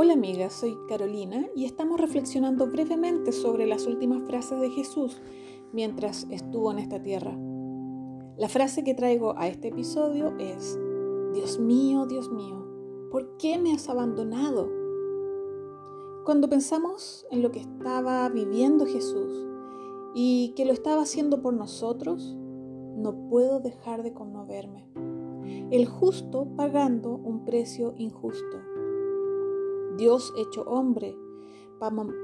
Hola amigas, soy Carolina y estamos reflexionando brevemente sobre las últimas frases de Jesús mientras estuvo en esta tierra. La frase que traigo a este episodio es, Dios mío, Dios mío, ¿por qué me has abandonado? Cuando pensamos en lo que estaba viviendo Jesús y que lo estaba haciendo por nosotros, no puedo dejar de conmoverme. El justo pagando un precio injusto. Dios hecho hombre,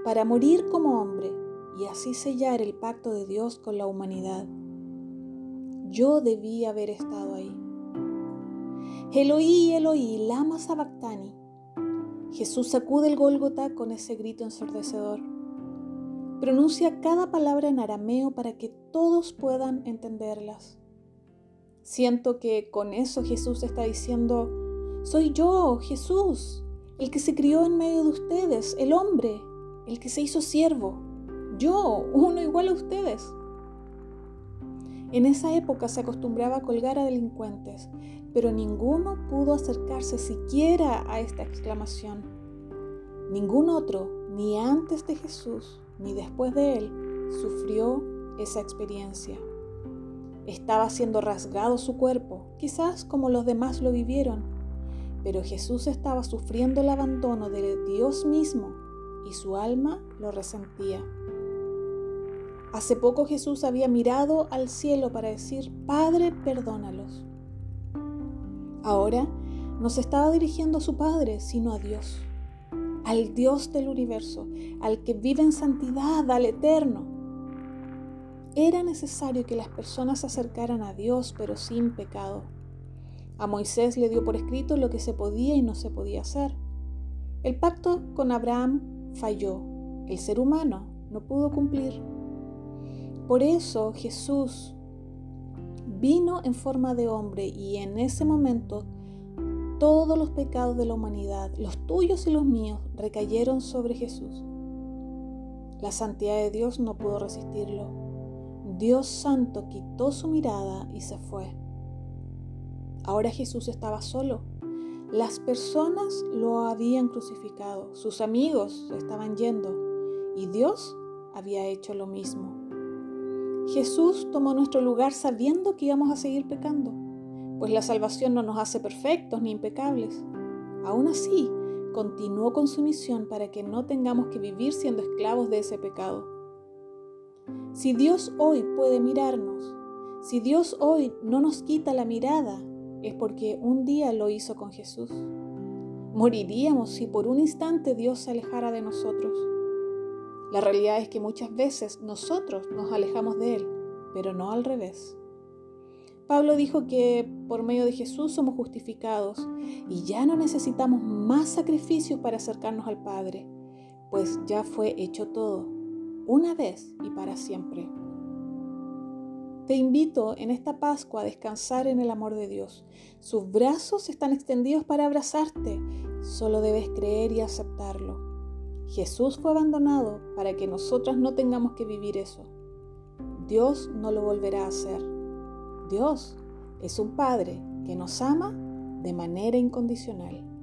para morir como hombre y así sellar el pacto de Dios con la humanidad. Yo debí haber estado ahí. Eloí, Eloí, lama sabactani. Jesús sacude el Gólgota con ese grito ensordecedor. Pronuncia cada palabra en arameo para que todos puedan entenderlas. Siento que con eso Jesús está diciendo, soy yo, Jesús, el que se crió en medio de ustedes, el hombre, el que se hizo siervo, yo, uno igual a ustedes. En esa época se acostumbraba a colgar a delincuentes, pero ninguno pudo acercarse siquiera a esta exclamación. Ningún otro, ni antes de Jesús, ni después de él, sufrió esa experiencia. Estaba siendo rasgado su cuerpo, quizás como los demás lo vivieron, pero Jesús estaba sufriendo el abandono de Dios mismo y su alma lo resentía. Hace poco Jesús había mirado al cielo para decir, Padre, perdónalos. Ahora no se estaba dirigiendo a su Padre, sino a Dios, al Dios del universo, al que vive en santidad, al eterno. Era necesario que las personas se acercaran a Dios, pero sin pecado. A Moisés le dio por escrito lo que se podía y no se podía hacer. El pacto con Abraham falló. El ser humano no pudo cumplir. Por eso Jesús vino en forma de hombre y en ese momento todos los pecados de la humanidad, los tuyos y los míos, recayeron sobre Jesús. La santidad de Dios no pudo resistirlo. Dios Santo quitó su mirada y se fue. Ahora Jesús estaba solo. Las personas lo habían crucificado, sus amigos estaban yendo y Dios había hecho lo mismo. Jesús tomó nuestro lugar sabiendo que íbamos a seguir pecando, pues la salvación no nos hace perfectos ni impecables. Aún así, continuó con su misión para que no tengamos que vivir siendo esclavos de ese pecado. Si Dios hoy puede mirarnos, si Dios hoy no nos quita la mirada es porque un día lo hizo con Jesús. Moriríamos si por un instante Dios se alejara de nosotros. La realidad es que muchas veces nosotros nos alejamos de Él, pero no al revés. Pablo dijo que por medio de Jesús somos justificados y ya no necesitamos más sacrificios para acercarnos al Padre, pues ya fue hecho todo, una vez y para siempre. Te invito en esta Pascua a descansar en el amor de Dios. Sus brazos están extendidos para abrazarte. Solo debes creer y aceptarlo. Jesús fue abandonado para que nosotras no tengamos que vivir eso. Dios no lo volverá a hacer. Dios es un Padre que nos ama de manera incondicional.